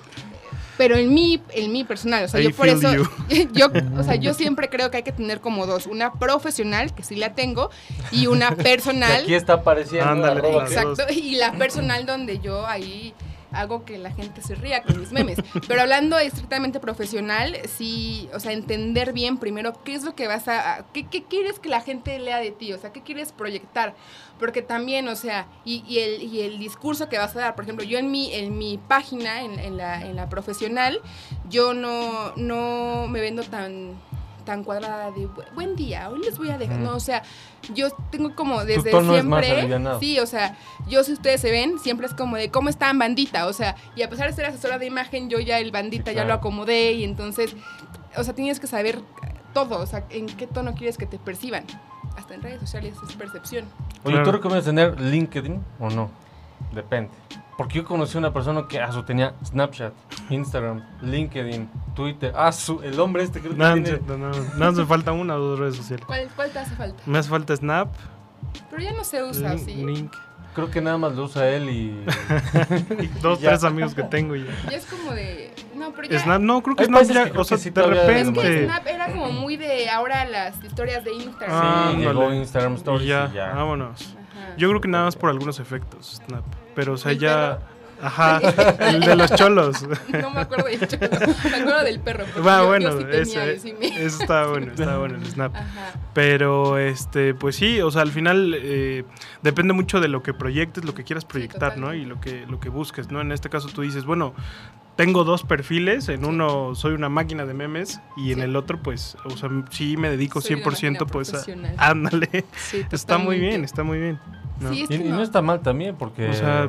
Pero en mi, en mi personal, o sea, I yo por eso, yo, o sea, yo siempre creo que hay que tener como dos, una profesional, que sí la tengo, y una Que personal. aquí está apareciendo. Ándale. Exacto, y la personal donde yo ahí hago que la gente se ría con mis memes. Pero hablando estrictamente profesional, sí, o sea, entender bien primero qué es lo que vas a, qué, qué quieres que la gente lea de ti, o sea, qué quieres proyectar. Porque también, o sea, y, y el, y el discurso que vas a dar, por ejemplo, yo en mi, en mi página, en, en la, en la profesional, yo no, no me vendo tan tan cuadrada de "Bu- buen día, hoy les voy a dejar, Ujú. no, o sea, yo tengo como desde tono es más siempre, sí, o sea, yo si ustedes se ven, siempre es como de cómo están bandita, o sea, y a pesar de ser asesora de imagen, yo ya el bandita Sí, ya lo claro. acomodé y entonces, o sea, tienes que saber todo, o sea, en qué tono quieres que te perciban. Hasta en redes sociales es percepción. Oye, Claro. ¿tú recomiendas tener LinkedIn o no? Depende. Porque yo conocí a una persona que ah, su, tenía Snapchat, Instagram, LinkedIn, Twitter. Ah, su, el hombre este creo que Nada, tiene... no, no, no hace falta una o dos redes sociales. ¿Cuál, cuál te hace falta? Me hace falta Snap, Pero ya no se usa Link, así. Link, Creo que nada más lo usa él y... y dos, Ya. tres amigos que tengo y ya. Ya es como de... No, pero ya... Snap, no, creo que Hay Snap ya, que o sea, sí de todavía- Es repente. que Snap era como muy de ahora las historias de Instagram. Ah, sí, llegó. Instagram y Stories y ya, ya. vámonos. Yo creo que nada más por algunos efectos, Snap. Pero, o sea, ¿El ya. Ajá, el de los cholos. No me acuerdo del cholo, me acuerdo del perro. Va, bueno, sí ese- eso está bueno, está bueno el Snap. Ajá. Pero, este, pues sí, o sea, al final eh, depende mucho de lo que proyectes, lo que quieras proyectar, ¿no? Y lo que, lo que busques, ¿no? En este caso tú dices, bueno, tengo dos perfiles, en uno soy una máquina de memes y en Sí. el otro, pues, o sea, sí me dedico Soy una 100% máquina pues a... Ándale, Sí, está muy bien, está muy bien. ¿No? Sí, es Y, que y no no. está mal también porque... O sea,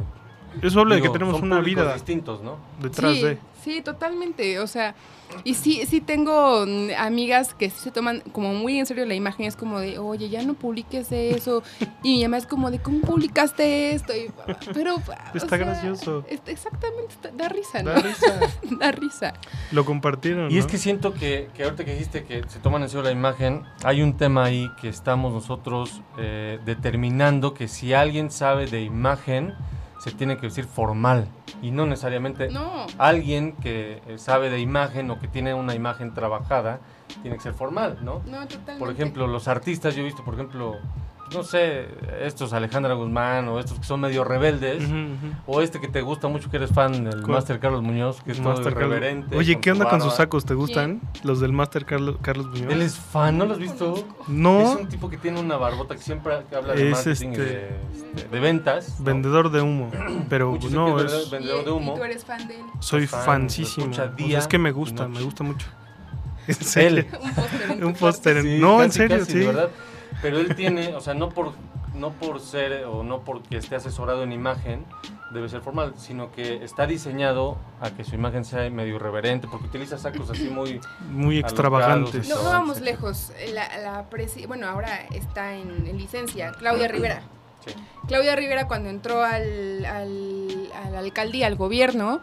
eso habla de que tenemos son una vida distintos, ¿no? detrás sí, de... Sí, totalmente. O sea, y sí, sí tengo mm, amigas que sí se toman como muy en serio la imagen. Es como de, oye, ya no publiques eso. y mi mamá es como de, ¿cómo publicaste esto? Y, pero, o Está sea, gracioso. es- exactamente, está- da risa, ¿no? Da risa. da risa. Lo compartieron. Y es que siento que, que ahorita que dijiste que se toman en serio la imagen, hay un tema ahí que estamos nosotros eh, determinando que si alguien sabe de imagen, se tiene que decir formal y no necesariamente No. alguien que eh, sabe de imagen o que tiene una imagen trabajada tiene que ser formal, ¿no? No, totalmente. Por ejemplo, los artistas, yo he visto, por ejemplo, no sé, estos Alejandra Guzmán o estos que son medio rebeldes. O este que te gusta mucho, que eres fan del ¿Cuál? Master Carlos Muñoz, que es todo Carlos- irreverente. Oye, ¿qué onda con sus sacos? ¿Te gustan? Los del Master Carlos, Carlos Muñoz. Él es fan, ¿no lo has visto? Es No, un tipo que tiene una barbota que siempre habla de Es marketing y este- de, este, de ventas. ¿no? vendedor de humo. Pero no, es, es vendedor de humo. Y tú eres fan de él. soy fan, fansísimo. lo escucha O sea, día es que me gusta, me gusta mucho. En serio. Un póster. en tu Un cuarto. póster. en- Sí, no, en serio, casi, sí. de verdad. Pero él tiene, o sea, no por, no por ser o no porque esté asesorado en imagen debe ser formal, sino que está diseñado a que su imagen sea medio irreverente, porque utiliza sacos así muy... Muy extravagantes. No, vamos lejos. La, la presi- bueno, ahora está en, en licencia, Claudia Rivera. Sí. Claudia Rivera cuando entró al, al, a la alcaldía, al gobierno,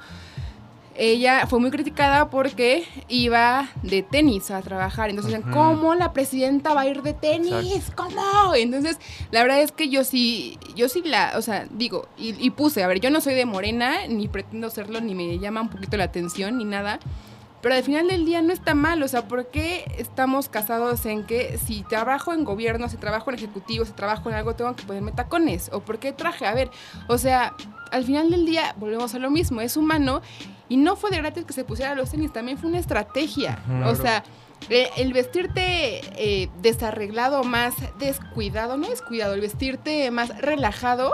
ella fue muy criticada porque iba de tenis a trabajar. Entonces decían, Ujú. ¿cómo la presidenta va a ir de tenis? ¿Cómo? Entonces, la verdad es que yo sí, yo sí la, o sea, digo, y, y puse, a ver, yo no soy de Morena, ni pretendo serlo, ni me llama un poquito la atención, ni nada. Pero al final del día no está mal, o sea, ¿por qué estamos casados en que si trabajo en gobierno, si trabajo en ejecutivo, si trabajo en algo, tengo que ponerme tacones? ¿O por qué traje? A ver, o sea, al final del día volvemos a lo mismo, es humano y no fue de gratis que se pusiera los tenis, también fue una estrategia. O sea, eh, el vestirte eh, desarreglado, más descuidado, no descuidado, el vestirte más relajado,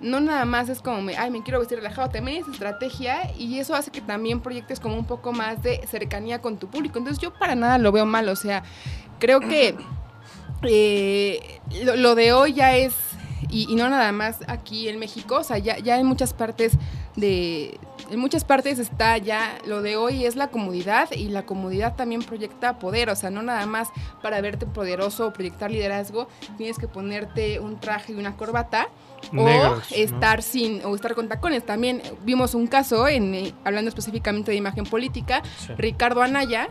no nada más es como, me- ay, me quiero vestir relajado, también es estrategia y eso hace que también proyectes como un poco más de cercanía con tu público. Entonces yo para nada lo veo mal, o sea, creo que eh, lo, lo de hoy ya es, y, y no nada más aquí en México, o sea, ya, ya en muchas partes de... En muchas partes está ya, lo de hoy es la comodidad y la comodidad también proyecta poder, o sea, no nada más para verte poderoso o proyectar liderazgo, tienes que ponerte un traje y una corbata Negros, o ¿no? estar sin o estar con tacones. También vimos un caso en eh, hablando específicamente de imagen política, Sí. Ricardo Anaya,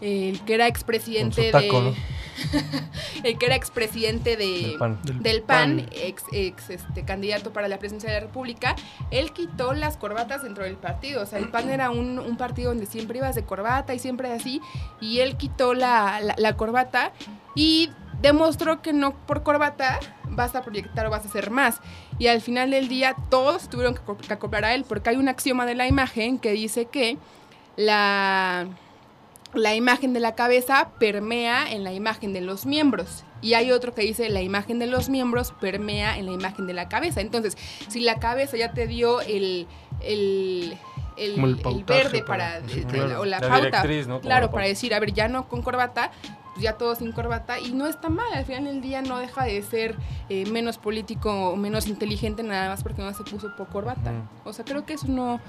el que era expresidente taco, de ¿no? el que era expresidente de Del PAN. Del del PAN, PAN. ex, ex, este, candidato para la presidencia de la República, él quitó las corbatas dentro del partido. O sea, el PAN era un, un partido donde siempre ibas de corbata y siempre así, y él quitó la, la- la corbata y demostró que no por corbata vas a proyectar o vas a hacer más. Y al final del día todos tuvieron que acoplar a él, porque hay un axioma de la imagen que dice que la la imagen de la cabeza permea en la imagen de los miembros. Y hay otro que dice la imagen de los miembros permea en la imagen de la cabeza. Entonces, si la cabeza ya te dio el, el, el, verde para- para, sí, de- de- claro. o la, La pauta, claro, la para decir, a ver, ya no con corbata, pues ya todo sin corbata. Y no está mal, al final del día no deja de ser eh, menos político o menos inteligente nada más porque no se puso por corbata. O sea, creo que eso no...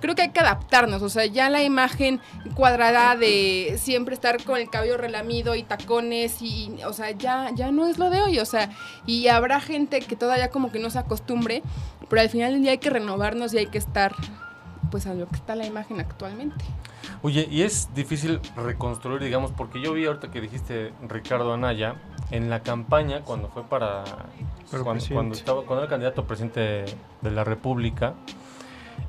Creo que hay que adaptarnos, o sea, ya la imagen cuadrada de siempre estar con el cabello relamido y tacones y, o sea, ya, ya no es lo de hoy, o sea, y habrá gente que todavía como que no se acostumbre, pero al final del día hay que renovarnos y hay que estar pues a lo que está la imagen actualmente. Oye, y es difícil reconstruir, digamos, porque yo vi ahorita que dijiste Ricardo Anaya en la campaña cuando fue para cuando estaba cuando era candidato a presidente de la República,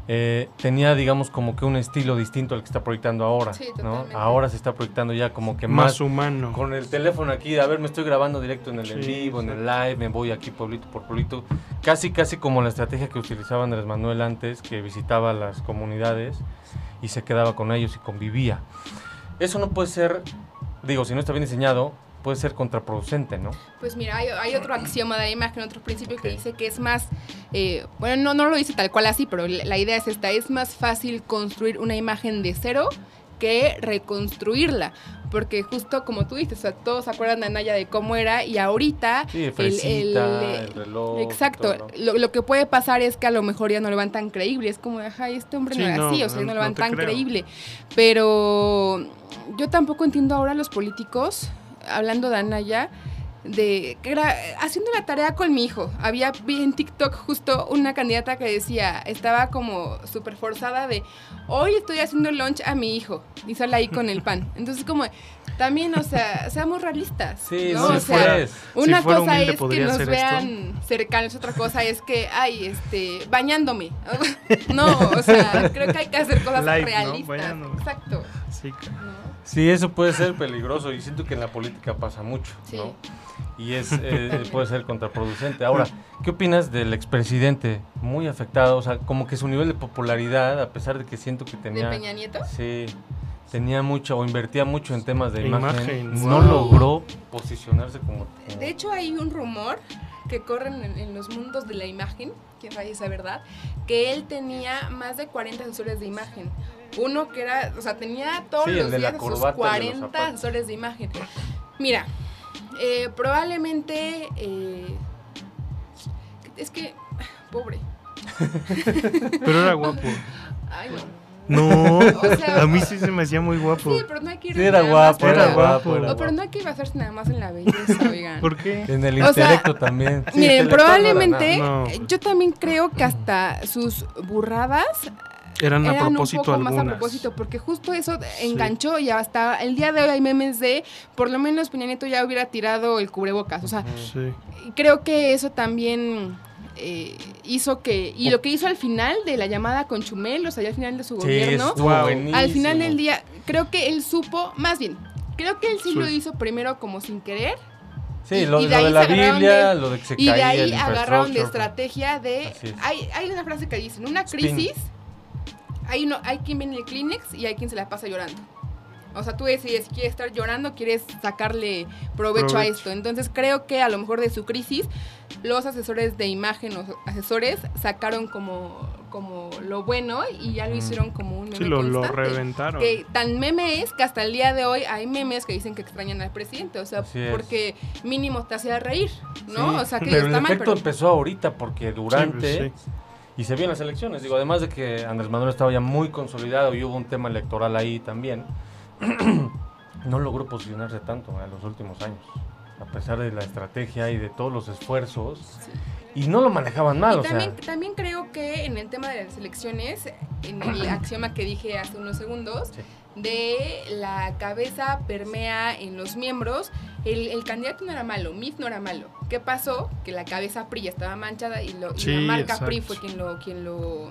eh, tenía, digamos, como que un estilo distinto al que está proyectando ahora. Sí, ¿no? Ahora se está proyectando ya como que Más más, humano. con el teléfono aquí, a ver, me estoy grabando directo en el en Sí, vivo, en el live, me voy aquí pueblito por pueblito. Casi, casi como la estrategia que utilizaba Andrés Manuel antes, que visitaba las comunidades y se quedaba con ellos y convivía. Eso no puede ser, digo, si no está bien diseñado, puede ser contraproducente, ¿no? Pues mira, hay, hay otro axioma de la imagen, otro principio que Ok. dice que es más, eh, bueno, no, no lo dice tal cual así, pero la idea es esta, es más fácil construir una imagen de cero que reconstruirla, porque justo como tú dices, o sea, todos se acuerdan de Anaya de cómo era y ahorita Sí, el- fresita, el- el, reloj. Exacto, todo, ¿no? lo, lo que puede pasar es que a lo mejor ya no lo van tan creíble, es como, ajá, este hombre no Sí, era no, así, o sea, no, no lo van tan creo. creíble, pero yo tampoco entiendo ahora a los políticos, hablando de Anaya, de que era haciendo la tarea con mi hijo. Había vi en TikTok justo una candidata que decía, estaba como súper forzada de, hoy estoy haciendo lunch a mi hijo, y sale ahí con el pan. Entonces como, también, o sea, seamos realistas. Sí, ¿no? sí, o sea, fuera- una si cosa humilde, es que nos vean cercanos, otra cosa es que, ay, este, bañándome. no, o sea, creo que hay que hacer cosas realistas. Exacto. Sí, ¿no? Sí, eso puede ser peligroso y siento que en la política pasa mucho, Sí. ¿no? Y es, eh, puede ser contraproducente. Ahora, ¿qué opinas del expresidente? Muy afectado, o sea, como que su nivel de popularidad, a pesar de que siento que De tenía... Peña Nieto. Sí, tenía mucho o invertía mucho en temas de De imagen, imagen, no wow. logró posicionarse como... como- De hecho, hay un rumor que corre en, en los mundos de la imagen, quién sabe si es verdad, que él tenía más de 40 asesores de imagen. Uno que era, o sea, tenía todos Sí, los días sus corbata y de los 40 zapatos. asesores de imagen. Mira, eh, probablemente... eh, es que, pobre. Pero era guapo. Ay, no. No, O sea, a mí sí se me hacía muy guapo. Sí, pero no hay que ir Sí, era nada guapo, más era guapo. era No, pero no hay que basarse nada más en la belleza, oigan. ¿Por qué? En el O sea, intelecto también. Sí, Miren, probablemente. No. yo también creo que hasta sus burradas Eran a eran un propósito poco más a propósito, porque justo eso enganchó y hasta el día de hoy hay memes de, por lo menos Peña Nieto ya hubiera tirado el cubrebocas, o sea, Sí. creo que eso también eh, hizo que, y lo que hizo al final de la llamada con Chumel, o sea, ya al final de su Sí, gobierno, Wow. buenísimo. al final del día, creo que él supo, más bien, creo que él sí lo hizo primero como sin querer, Sí, y- lo, y de lo ahí de la agarraron Biblia, de- lo de que se Y de ahí agarraron de estrategia de... Hay, hay una frase que dice, en una Spin. Hay, uno, hay quien viene el Kleenex y hay quien se la pasa llorando. O sea, tú decides si quieres estar llorando, quieres sacarle provecho, a Provecho. esto. Entonces creo que a lo mejor de su crisis, los asesores de imagen, los asesores, sacaron como, como lo bueno y ya lo Mm. hicieron como un meme Sí, lo, lo reventaron. Que tan meme es que hasta el día de hoy hay memes que dicen que extrañan al presidente, o sea, Así es. porque mínimo te hacía reír, ¿no? Sí, o sea, que pero está el mal, efecto pero... empezó ahorita porque durante Sí, pues, sí. Y se vio en las elecciones. Digo, además de que Andrés Manuel estaba ya muy consolidado y hubo un tema electoral ahí también, no logró posicionarse tanto en los últimos años, a pesar de la estrategia y de todos los esfuerzos. Y no lo manejaban mal, Y o también, sea. también creo que en el tema de las elecciones, en el axioma que dije hace unos segundos, Sí. De la cabeza permea en los miembros, el, el candidato no era malo, Mit no era malo. ¿Qué pasó? Que la cabeza PRI ya estaba manchada y, lo, y la marca exacto. PRI fue quien lo, quien lo,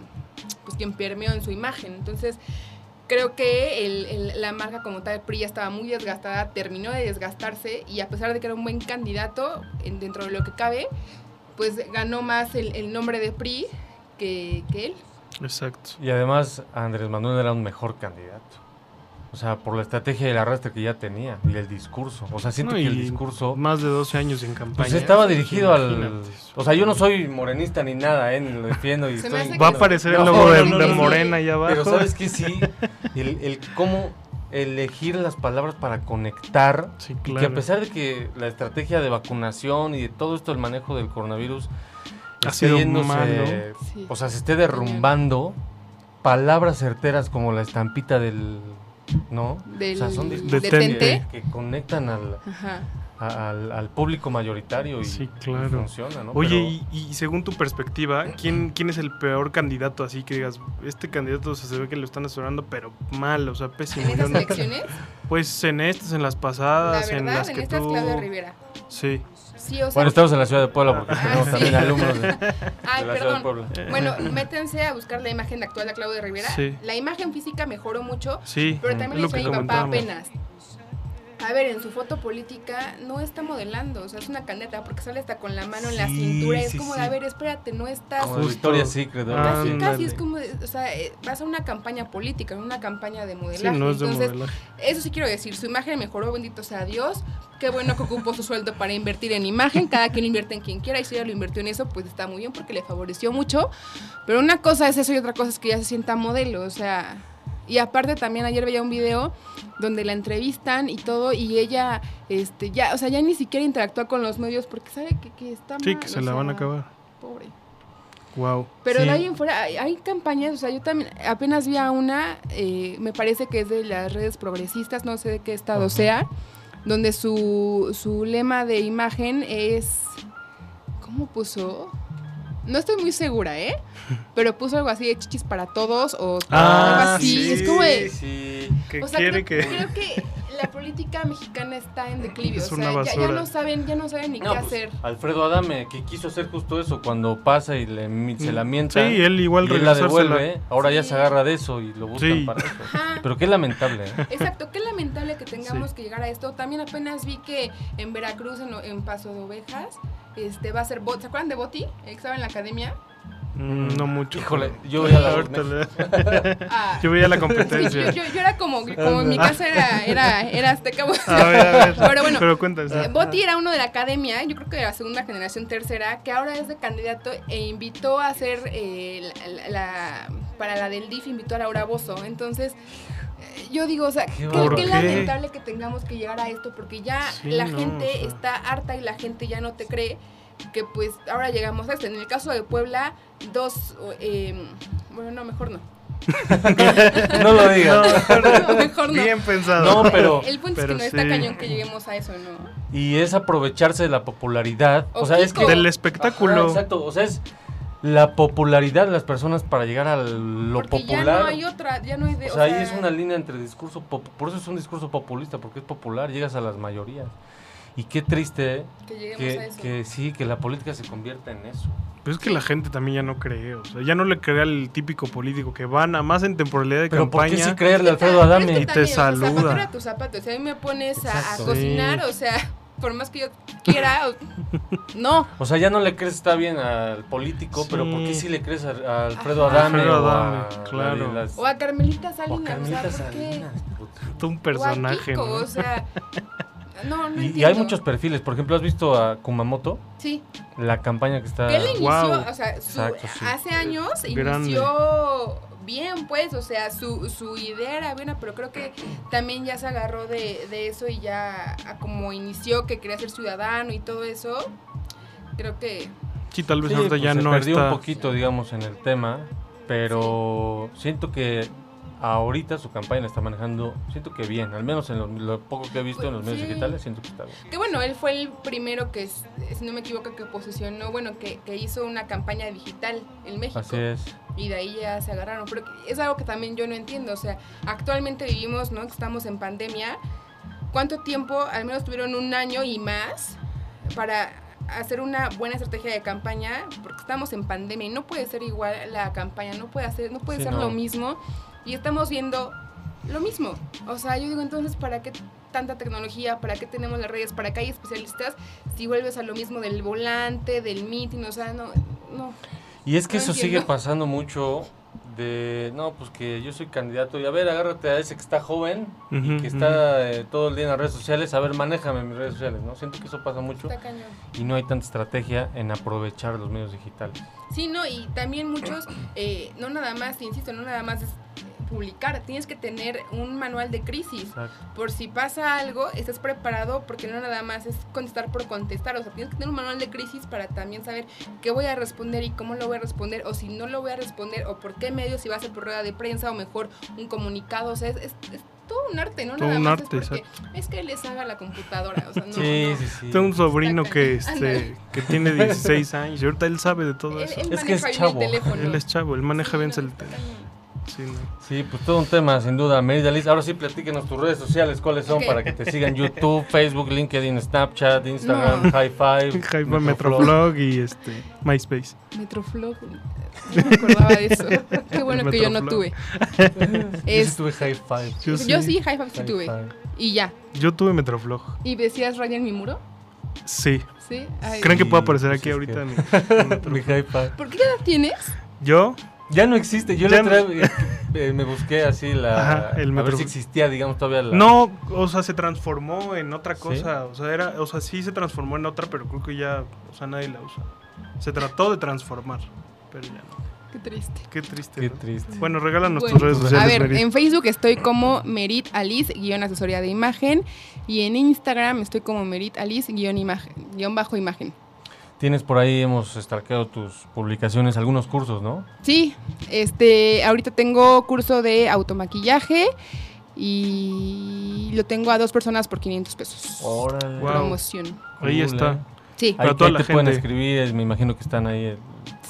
pues quien permeó en su imagen. Entonces, creo que el- el- la marca como tal PRI ya estaba muy desgastada, terminó de desgastarse y a pesar de que era un buen candidato en- dentro de lo que cabe, pues ganó más el, el nombre de PRI que, que él. Exacto. Y además Andrés Manuel era un mejor candidato. O sea, por la estrategia del arrastre que ya tenía y el discurso. O sea, siento No, que el discurso Más de 12 años en campaña. pues estaba dirigido al... O sea, yo no soy morenista ni nada, ¿eh? Ni lo defiendo y estoy... Va a aparecer el logo no, de. Morena ahí abajo. Pero sabes que sí, el, el cómo elegir las palabras para conectar Sí, y que claro. a pesar de que la estrategia de vacunación y de todo esto el manejo del coronavirus Ha sido yéndose. Sí. o sea, se esté derrumbando, palabras certeras como la estampita del, ¿no? Del- o sea, son de discursos que, que conectan al, Ajá. a- al, al público mayoritario y, Sí, y claro. funciona, ¿no? Oye, Pero- y, y según tu perspectiva, ¿quién, ¿quién es el peor candidato así que digas, este candidato o sea, se ve que lo están asesorando, pero mal, o sea, pésimo? En yo estas no- elecciones, Pues en estas, en las la pasadas, en las en que estas tú... Claudia Rivera. Sí. Sí, o sea, Bueno, estamos en la ciudad de Puebla porque Ah, tenemos sí. también alumnos de, la ciudad de. Puebla. Bueno, métanse a buscar la imagen actual de Claudia Rivera. Sí. La imagen física mejoró mucho, Sí, pero también lo hizo mi papá apenas. A ver, en su foto política no está modelando, o sea, es una candidata porque sale hasta con la mano en la Sí, cintura. Es sí, como sí. de, a ver, espérate, no estás. Como. Victoria's Secret, ¿no? Ah, Casi, casi es como, de- o sea, eh, vas a una campaña política, no una campaña de Sí, modelaje. no es de Entonces, modelaje. eso sí quiero decir, su imagen mejoró, bendito sea Dios. Qué bueno que ocupó su sueldo para invertir en imagen, cada quien invierte en quien quiera y si ella lo invirtió en eso, pues está muy bien porque le favoreció mucho. Pero una cosa es eso y otra cosa es que ya se sienta modelo, o sea... Y aparte también ayer veía un video donde la entrevistan y todo y ella, este, ya, o sea, ya ni siquiera interactúa con los medios porque sabe que, que está Sí, mal, que se la van a acabar. Pobre. Wow. Pero Sí. de ahí en fuera hay, hay campañas, o sea, yo también apenas vi a una, eh, me parece que es de las redes progresistas, no sé de qué estado sea, donde su, su lema de imagen es, ¿cómo puso? No estoy muy segura, ¿eh? Pero puso algo así de chichis para todos o Ah, algo así. sí, es como de... sí. Que O sea, quiere creo, que... creo que la política mexicana está en declive. Es o una sea, ya, no saben, ya no saben ni No, qué pues, hacer. Alfredo Adame, que quiso hacer justo eso, cuando pasa y le, se la mienta. Sí, él igual y él la devuelve, ahora ya se agarra de eso y lo buscan Sí. para eso. Ajá. Pero qué lamentable, ¿eh? Exacto, qué lamentable que tengamos que llegar a esto. También apenas vi que en Veracruz, en, en Paso de Ovejas, este va a ser Bot. ¿Se acuerdan de Boti? El que estaba en la academia. Mm, No mucho. Híjole, yo veía la Ah, Yo veía la sí, yo, competencia. yo- yo era como, como en mi casa era, era, era azteca. A ver, a ver. Pero bueno, Pero cuéntanos. Eh, Boti era uno de la academia, yo creo que de la segunda generación tercera, que ahora es de candidato e invitó a hacer eh, la, la- para la del DIF, invitó a Laura Bozo. Entonces, yo digo, o sea, Qué qué, lamentable que tengamos que llegar a esto, porque ya Sí, la no, gente o sea. está harta y la gente ya no te cree que pues ahora llegamos a esto. En el caso de Puebla, dos, eh, bueno, no, mejor no. No lo digas. No, mejor no. Bien pensado. No, pero... El punto pero es que no está sí. cañón que lleguemos a eso, ¿no? Y es aprovecharse de la popularidad. O, O sea, es que... Kiko. Del espectáculo. Ajá, exacto, o sea, es la popularidad de las personas para llegar a lo Porque popular. ya no hay otra, ya no hay de... O sea, ahí es una línea entre discurso, pop- por eso es un discurso populista, porque es popular, llegas a las mayorías. Y qué triste Que lleguemos a que, eso. que sí, que la política se convierta en eso. Pero es que la gente también ya no cree, o sea, ya no le cree al típico político que van a más en temporalidad de Pero ¿por campaña. qué sí creerle a Alfredo Pero es que Adame? Y te o sea, saluda. tu zapato. Si a mí me pones a, a cocinar, Sí. o sea, por más que yo quiera, no. O sea, ya no le crees está bien al político, pero ¿por qué Sí. le crees a, a Alfredo. Adame? Alfredo o a Adame, claro. las- O a Carmelita o a Salinas, Carmelita o sea, ¿por qué? Salinas. Todo un O a personaje, Kiko, ¿no? o sea, no, no Y, hay muchos perfiles. Por ejemplo, ¿has visto a Kumamoto? Sí, La campaña que está... él inició, Wow. o sea, su- Exacto, sí. hace años Grande. inició bien, pues, o sea, su, su idea era buena, pero creo que también ya se agarró de, de eso y ya a como inició que quería ser ciudadano y todo eso, creo que Sí, tal vez Sí, ahorita pues ya se no perdió está. un poquito, digamos, en el tema, pero siento que ahorita su campaña la está manejando, siento que bien, al menos en lo, lo poco que he visto en los medios Sí. digitales, siento que está bien. Que bueno, él fue el primero que, si no me equivoco, que posicionó, bueno, que, que hizo una campaña digital en México. Así es. Y de ahí ya se agarraron. Pero es algo que también yo no entiendo. O sea, actualmente vivimos, ¿no? Estamos en pandemia. ¿Cuánto tiempo, al menos tuvieron un año y más, para hacer una buena estrategia de campaña? Porque estamos en pandemia y no puede ser igual la campaña, no puede, hacer, no puede Sí, ser no. lo mismo. Y estamos viendo lo mismo. O sea, yo digo entonces, ¿para qué tanta tecnología? ¿Para qué tenemos las redes? ¿Para qué hay especialistas? Si vuelves a lo mismo del volante, del meeting, o sea, no, no. Y es que No eso entiendo. sigue pasando mucho de, no, pues que yo soy candidato y a ver, agárrate a ese que está joven y que está eh, todo el día en las redes sociales, a ver, manéjame mis redes sociales, ¿no? Siento que eso pasa mucho Está cañón. y no hay tanta estrategia en aprovechar los medios digitales. Sí, no, y también muchos, eh, no nada más, te insisto, no nada más es publicar, tienes que tener un manual de crisis. Exacto. Por si pasa algo, estás preparado porque no nada más es contestar por contestar, o sea, tienes que tener un manual de crisis para también saber qué voy a responder y cómo lo voy a responder, o si no lo voy a responder, o por qué medio, si va a ser por rueda de prensa, o mejor un comunicado, o sea, es, es- es todo un arte, ¿no? Todo Nada un más arte, es porque es que les haga la computadora, o sea, no. Sí, no. sí, sí. Tengo un sobrino que, este, que tiene 16 años y ahorita él sabe de todo Él, eso. él Es que es maneja bien chavo. Él es chavo, él maneja Sí, bien no, el teléfono. Sí, no. Sí, pues todo un tema, sin duda. Merida Liz, ahora sí platíquenos tus redes sociales, cuáles son para que te sigan YouTube, Facebook, LinkedIn, Snapchat, Instagram, No. High Five, Hi-Fi, Metroflog. Metroflog y este, MySpace. Metroflog. No me acordaba de eso. Qué bueno que yo no tuve. Yo sí Es, tuve High Five. Yo yo sí. High Five sí High tuve. Five. Y ya. Yo tuve Metroflog. ¿Y decías Raya en mi muro? Sí. Sí. Ay, ¿Creen que Sí, puede aparecer pues aquí es ahorita? que- mi- mi Metroflog? Mi High Five. ¿Por qué edad tienes? Yo, Ya no existe. Yo Ya la otra vez, eh, me busqué así la. Ajá, el a ver si existía, digamos, todavía la. no, o sea, se transformó en otra ¿Sí? cosa. O sea, era, o sea, sí se transformó en otra, pero creo que ya, o sea, nadie la usa. Se trató de transformar, pero ya no. Qué triste. Qué triste. Qué ¿no? triste. Bueno, regálanos Bueno, tus redes sociales, a ver, Merit. en Facebook estoy como Merit Alice, guion asesoría de imagen. Y en Instagram estoy como Merit Alice, guion, imagen, guion bajo imagen. Tienes por ahí, hemos stalkeado tus publicaciones, algunos cursos, ¿no? Sí, este, ahorita tengo curso de automaquillaje y lo tengo a dos personas por 500 pesos. Órale. Wow. Promoción. Ahí Cool, está. eh. Sí, Ahí, Para toda ahí la te pueden escribir, es- me imagino que están ahí. eh,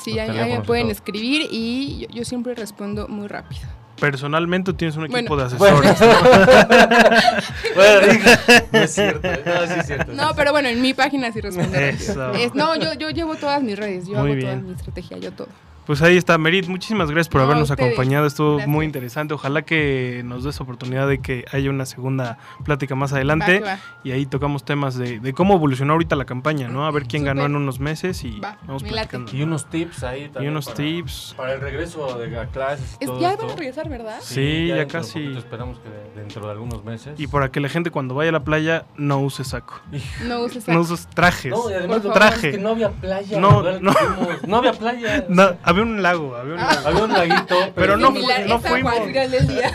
sí, ahí, ahí me pueden todo. escribir y yo, yo siempre respondo muy rápido. Personalmente tienes un equipo Bueno. de Bueno. asesores. Bueno, no es cierto. No, sí es cierto. No, pero bueno, en mi página sí respondo rápido. Eso. Es- no, yo, yo llevo todas mis redes, yo Muy hago toda mi estrategia, yo todo. Pues ahí está, Merit. Muchísimas gracias por No, habernos ustedes. acompañado. Estuvo Gracias. muy interesante. Ojalá que nos des oportunidad de que haya una segunda plática más adelante. va. Y ahí tocamos temas de, de cómo evolucionó ahorita la campaña, ¿no? A ver quién ganó en unos meses y Va, vamos platicando. Y unos tips ahí Y también. unos para- tips. Para el regreso de a clases. y Es- todo ya esto. van a regresar, ¿verdad? Sí, ya casi. esperamos que dentro de algunos meses. Y para que la gente cuando vaya a la playa no use saco. No uses No uses trajes. No, y además traje. Es que no había playa. No, no. no había playa. No, había un lago, había un Ah. lago. Había un laguito, pero, Pero no no es fuimos.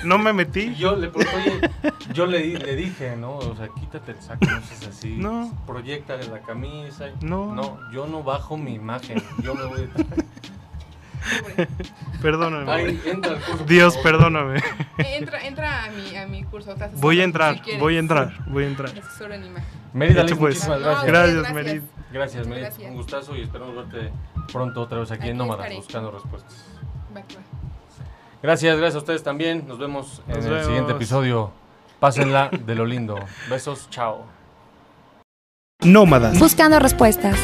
No me Y metí. yo le oye, yo le, di- le dije, ¿no? O sea, quítate el saco, no seas así. No. Proyectale la camisa. No. No, yo no bajo mi imagen. Yo me voy de Perdóname. Ahí entra curso. Dios, perdóname. Entra, entra a mi, a mi curso. Voy a si entrar, quieres. voy a entrar, voy a entrar. Te asesoro en imagen. Mérida pues. muchísimas No, gracias. Gracias, gracias. Merit. Gracias, Merit. Gracias. Un gustazo y esperamos verte pronto otra vez aquí, Aquí en Nómadas, estaré. buscando respuestas. Gracias, gracias a ustedes también. Nos vemos en el siguiente episodio. Pásenla de lo lindo. Besos, chao. Nómadas. Buscando respuestas.